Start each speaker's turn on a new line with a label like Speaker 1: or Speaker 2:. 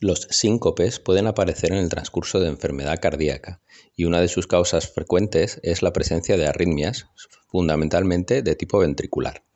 Speaker 1: Los síncopes pueden aparecer en el transcurso de enfermedad cardíaca y una de sus causas frecuentes es la presencia de arritmias, fundamentalmente de tipo ventricular.